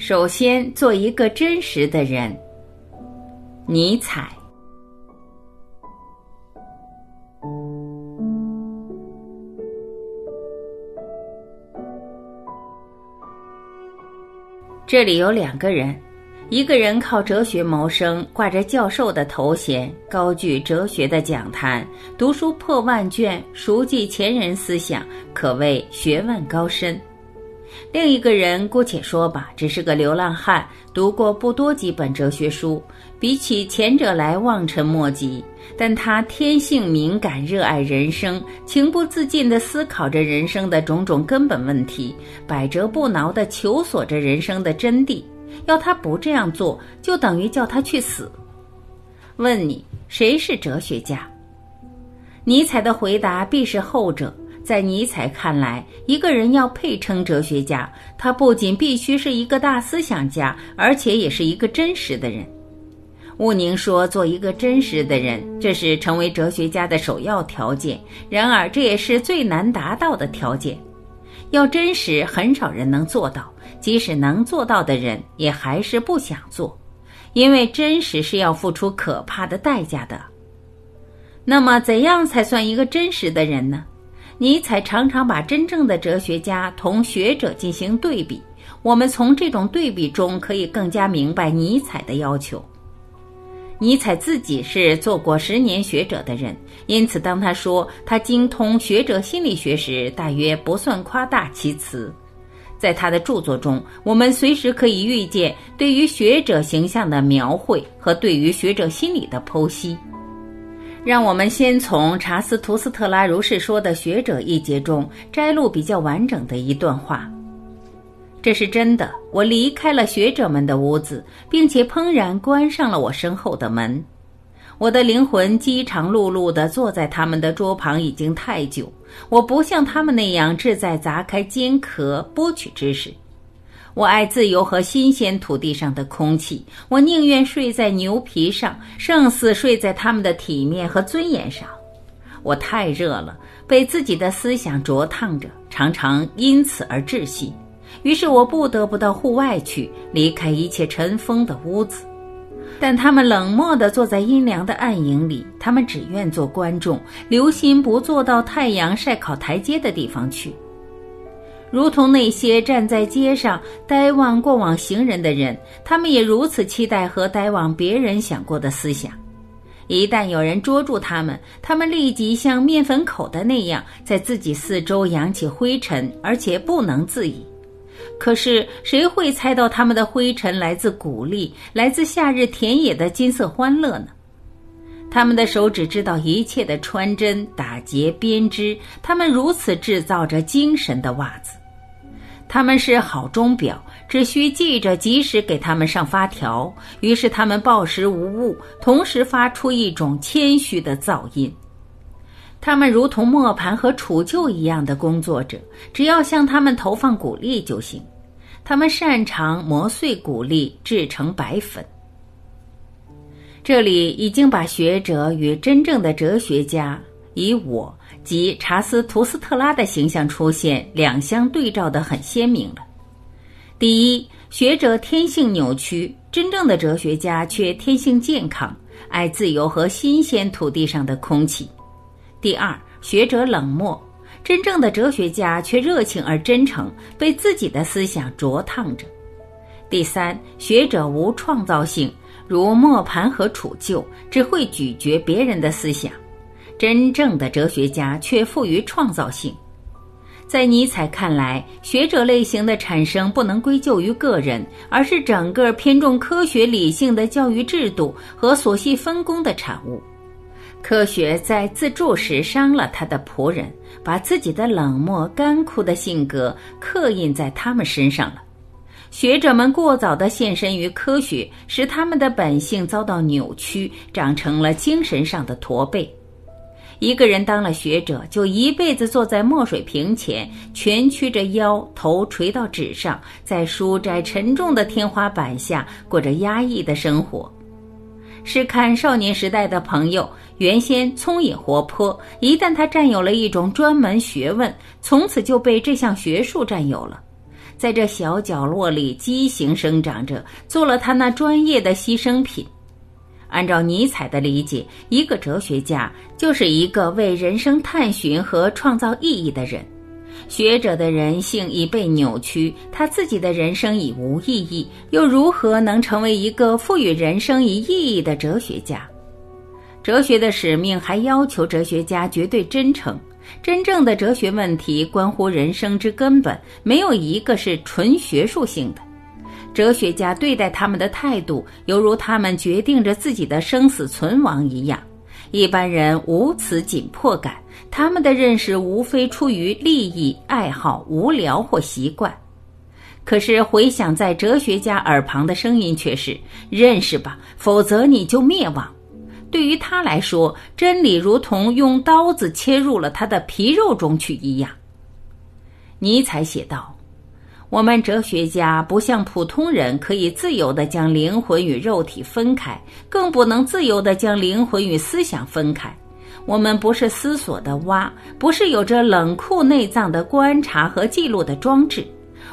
首先，做一个真实的人。尼采。这里有两个人，一个人靠哲学谋生，挂着教授的头衔，高举哲学的讲坛，读书破万卷，熟记前人思想，可谓学问高深。另一个人，姑且说吧，只是个流浪汉，读过不多几本哲学书，比起前者来望尘莫及。但他天性敏感，热爱人生，情不自禁地思考着人生的种种根本问题，百折不挠地求索着人生的真谛。要他不这样做，就等于叫他去死。问你，谁是哲学家？尼采的回答必是后者。在尼采看来，一个人要配称哲学家，他不仅必须是一个大思想家，而且也是一个真实的人。乌宁说：“做一个真实的人，这是成为哲学家的首要条件。然而，这也是最难达到的条件。要真实，很少人能做到；即使能做到的人，也还是不想做，因为真实是要付出可怕的代价的。那么，怎样才算一个真实的人呢？”尼采常常把真正的哲学家同学者进行对比，我们从这种对比中可以更加明白尼采的要求。尼采自己是做过十年学者的人，因此当他说他精通学者心理学时，大约不算夸大其词。在他的著作中，我们随时可以预见对于学者形象的描绘和对于学者心理的剖析。让我们先从查斯图斯特拉如是说的学者一节中摘录比较完整的一段话。这是真的，我离开了学者们的屋子，并且怦然关上了我身后的门。我的灵魂饥肠辘辘地坐在他们的桌旁已经太久，我不像他们那样志在砸开坚壳剥取知识。我爱自由和新鲜土地上的空气，我宁愿睡在牛皮上，胜似睡在他们的体面和尊严上。我太热了，被自己的思想灼烫着，常常因此而窒息。于是我不得不到户外去，离开一切尘封的屋子。但他们冷漠地坐在阴凉的暗影里，他们只愿做观众，留心不坐到太阳晒烤台阶的地方去。如同那些站在街上呆望过往行人的人，他们也如此期待和呆望别人想过的思想。一旦有人捉住他们，他们立即像面粉口的那样，在自己四周扬起灰尘，而且不能自已。可是谁会猜到他们的灰尘来自鼓励，来自夏日田野的金色欢乐呢？他们的手只知道一切的穿针、打结、编织，他们如此制造着精神的袜子。他们是好钟表，只需记着及时给他们上发条，于是他们报时无误，同时发出一种谦虚的噪音。他们如同磨盘和杵臼一样的工作者，只要向他们投放谷粒就行。他们擅长磨碎谷粒，制成白粉。这里已经把学者与真正的哲学家。以我及查斯图斯特拉的形象出现，两相对照的很鲜明了。第一，学者天性扭曲，真正的哲学家却天性健康，爱自由和新鲜土地上的空气。第二，学者冷漠，真正的哲学家却热情而真诚，被自己的思想灼烫着。第三，学者无创造性，如磨盘和杵臼，只会咀嚼别人的思想。真正的哲学家却富于创造性，在尼采看来，学者类型的产生不能归咎于个人，而是整个偏重科学理性的教育制度和琐细分工的产物。科学在自助时伤了他的仆人，把自己的冷漠干枯的性格刻印在他们身上了。学者们过早地献身于科学，使他们的本性遭到扭曲，长成了精神上的驼背。一个人当了学者，就一辈子坐在墨水瓶前，蜷曲着腰，头垂到纸上，在书斋沉重的天花板下过着压抑的生活。是看少年时代的朋友，原先聪颖活泼，一旦他占有了一种专门学问，从此就被这项学术占有了。在这小角落里畸形生长着，做了他那专业的牺牲品。按照尼采的理解，一个哲学家就是一个为人生探寻和创造意义的人。学者的人性已被扭曲，他自己的人生已无意义，又如何能成为一个赋予人生以意义的哲学家？哲学的使命还要求哲学家绝对真诚。真正的哲学问题关乎人生之根本，没有一个是纯学术性的。哲学家对待他们的态度，犹如他们决定着自己的生死存亡一样。一般人无此紧迫感，他们的认识无非出于利益、爱好、无聊或习惯。可是回想在哲学家耳旁的声音却是：认识吧，否则你就灭亡。对于他来说，真理如同用刀子切入了他的皮肉中去一样。尼采写道。我们哲学家不像普通人可以自由地将灵魂与肉体分开，更不能自由地将灵魂与思想分开。我们不是思索的蛙，不是有着冷酷内脏的观察和记录的装置。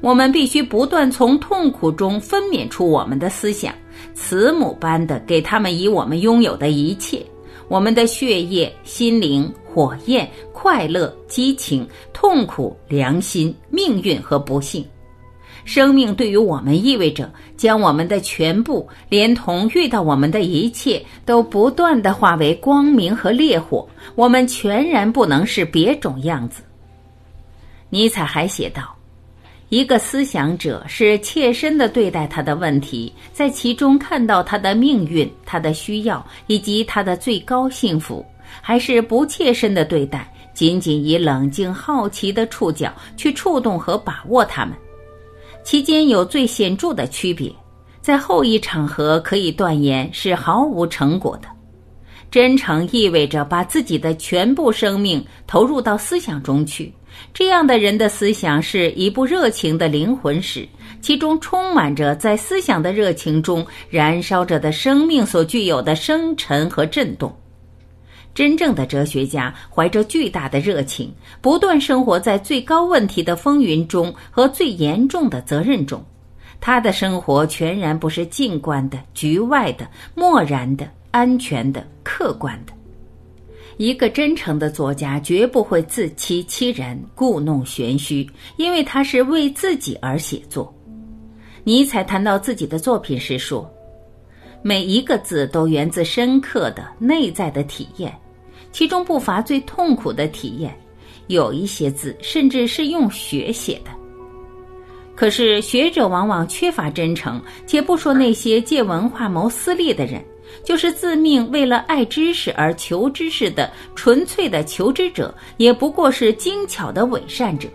我们必须不断从痛苦中分娩出我们的思想，慈母般的给他们以我们拥有的一切：我们的血液、心灵、火焰、快乐、激情、痛苦、良心、命运和不幸。生命对于我们意味着将我们的全部，连同遇到我们的一切，都不断的化为光明和烈火。我们全然不能是别种样子。尼采还写道：“一个思想者是切身的对待他的问题，在其中看到他的命运、他的需要以及他的最高幸福，还是不切身的对待，仅仅以冷静好奇的触角去触动和把握他们。”其间有最显著的区别，在后一场合可以断言是毫无成果的。真诚意味着把自己的全部生命投入到思想中去，这样的人的思想是一部热情的灵魂史，其中充满着在思想的热情中燃烧着的生命所具有的生沉和震动。真正的哲学家怀着巨大的热情，不断生活在最高问题的风云中和最严重的责任中。他的生活全然不是静观的、局外的、漠然的、安全的、客观的。一个真诚的作家绝不会自欺欺人、故弄玄虚，因为他是为自己而写作。尼采谈到自己的作品时说：“每一个字都源自深刻的内在的体验。”其中不乏最痛苦的体验，有一些字甚至是用血写的。可是学者往往缺乏真诚，且不说那些借文化谋私利的人，就是自命为了爱知识而求知识的纯粹的求知者，也不过是精巧的伪善者。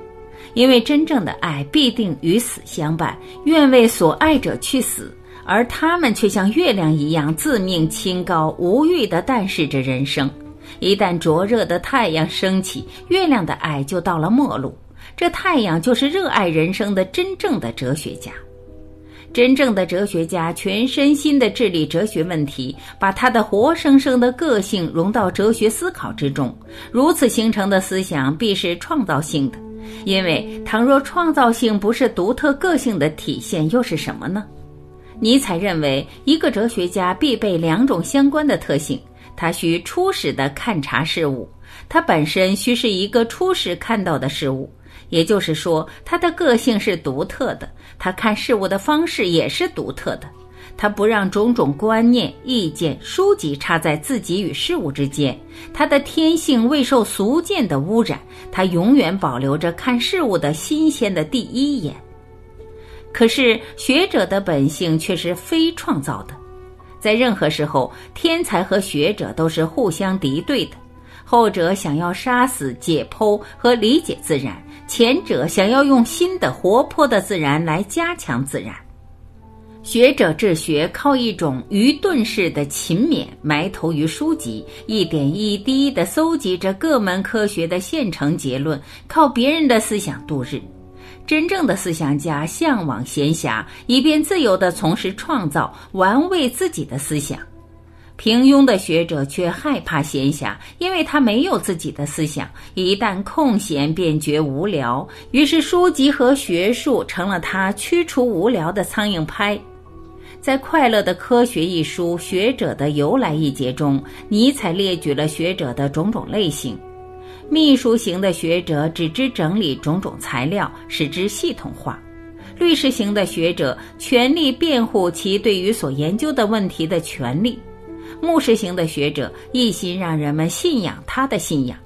因为真正的爱必定与死相伴，愿为所爱者去死，而他们却像月亮一样自命清高，无欲的淡视着人生。一旦灼热的太阳升起，月亮的爱就到了末路。这太阳就是热爱人生的真正的哲学家。真正的哲学家全身心地治理哲学问题，把他的活生生的个性融到哲学思考之中。如此形成的思想必是创造性的，因为倘若创造性不是独特个性的体现，又是什么呢？尼采认为，一个哲学家必备两种相关的特性。他需初始的看察事物，他本身需是一个初始看到的事物，也就是说，他的个性是独特的，他看事物的方式也是独特的。他不让种种观念、意见、书籍插在自己与事物之间，他的天性未受俗见的污染，他永远保留着看事物的新鲜的第一眼。可是学者的本性却是非创造的。在任何时候，天才和学者都是互相敌对的。后者想要杀死、解剖和理解自然，前者想要用新的、活泼的自然来加强自然。学者治学靠一种愚钝式的勤勉，埋头于书籍，一点一滴地搜集着各门科学的现成结论，靠别人的思想度日。真正的思想家向往闲暇，以便自由地从事创造，玩味自己的思想。平庸的学者却害怕闲暇，因为他没有自己的思想，一旦空闲便觉无聊。于是，书籍和学术成了他驱除无聊的苍蝇拍。在《快乐的科学》一书《学者的由来》一节中，尼采列举了学者的种种类型：秘书型的学者只知整理种种材料，使之系统化；律师型的学者全力辩护其对于所研究的问题的权利。牧师型的学者一心让人们信仰他的信仰，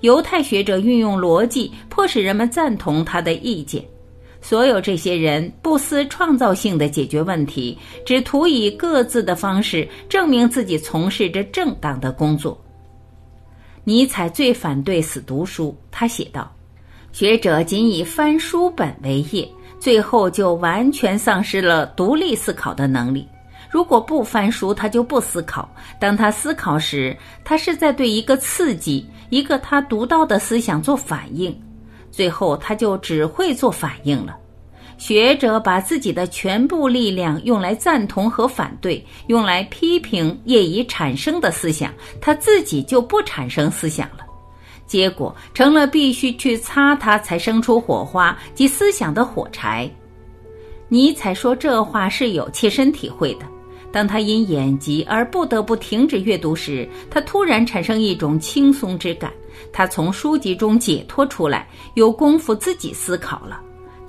犹太学者运用逻辑迫使人们赞同他的意见。所有这些人不思创造性的解决问题，只图以各自的方式证明自己从事着正当的工作。尼采最反对死读书，他写道：“学者仅以翻书本为业，最后就完全丧失了独立思考的能力。”如果不翻书，他就不思考。当他思考时，他是在对一个刺激、一个他独到的思想做反应。最后，他就只会做反应了。学者把自己的全部力量用来赞同和反对，用来批评业已产生的思想，他自己就不产生思想了。结果成了必须去擦它才生出火花及思想的火柴。尼采说这话是有切身体会的。当他因眼疾而不得不停止阅读时，他突然产生一种轻松之感。他从书籍中解脱出来，有功夫自己思考了。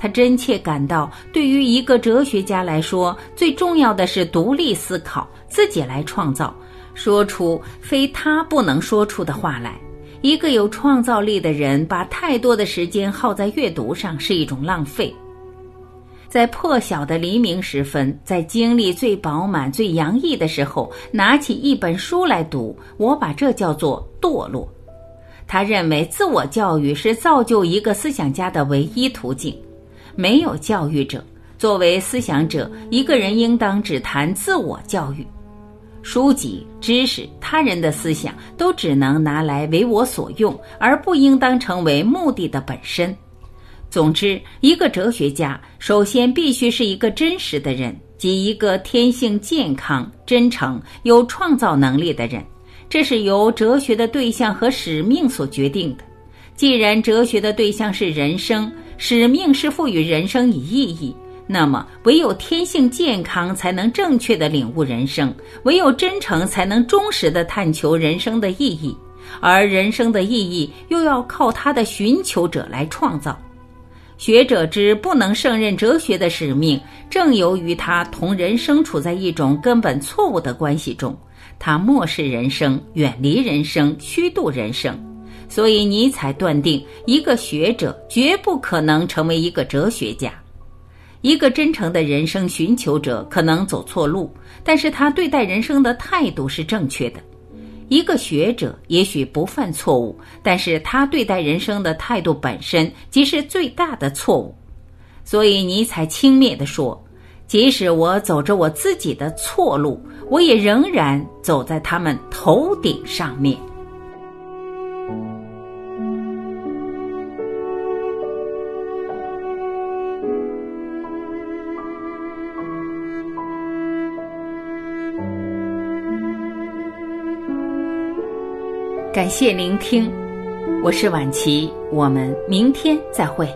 他真切感到，对于一个哲学家来说，最重要的是独立思考，自己来创造，说出非他不能说出的话来。一个有创造力的人，把太多的时间耗在阅读上，是一种浪费。在破晓的黎明时分，在精力最饱满、最洋溢的时候，拿起一本书来读，我把这叫做堕落。他认为自我教育是造就一个思想家的唯一途径。没有教育者，作为思想者，一个人应当只谈自我教育。书籍、知识、他人的思想都只能拿来为我所用，而不应当成为目的的本身。总之，一个哲学家首先必须是一个真实的人，即一个天性健康、真诚、有创造能力的人。这是由哲学的对象和使命所决定的。既然哲学的对象是人生，使命是赋予人生以意义，那么唯有天性健康才能正确的领悟人生，唯有真诚才能忠实的探求人生的意义，而人生的意义又要靠他的寻求者来创造。学者之不能胜任哲学的使命，正由于他同人生处在一种根本错误的关系中，他漠视人生，远离人生，虚度人生。所以尼采断定，一个学者绝不可能成为一个哲学家。一个真诚的人生寻求者可能走错路，但是他对待人生的态度是正确的。一个学者也许不犯错误，但是他对待人生的态度本身即是最大的错误。所以尼采轻蔑地说：“即使我走着我自己的错路，我也仍然走在他们头顶上面。”感谢聆听，我是晚琪，我们明天再会。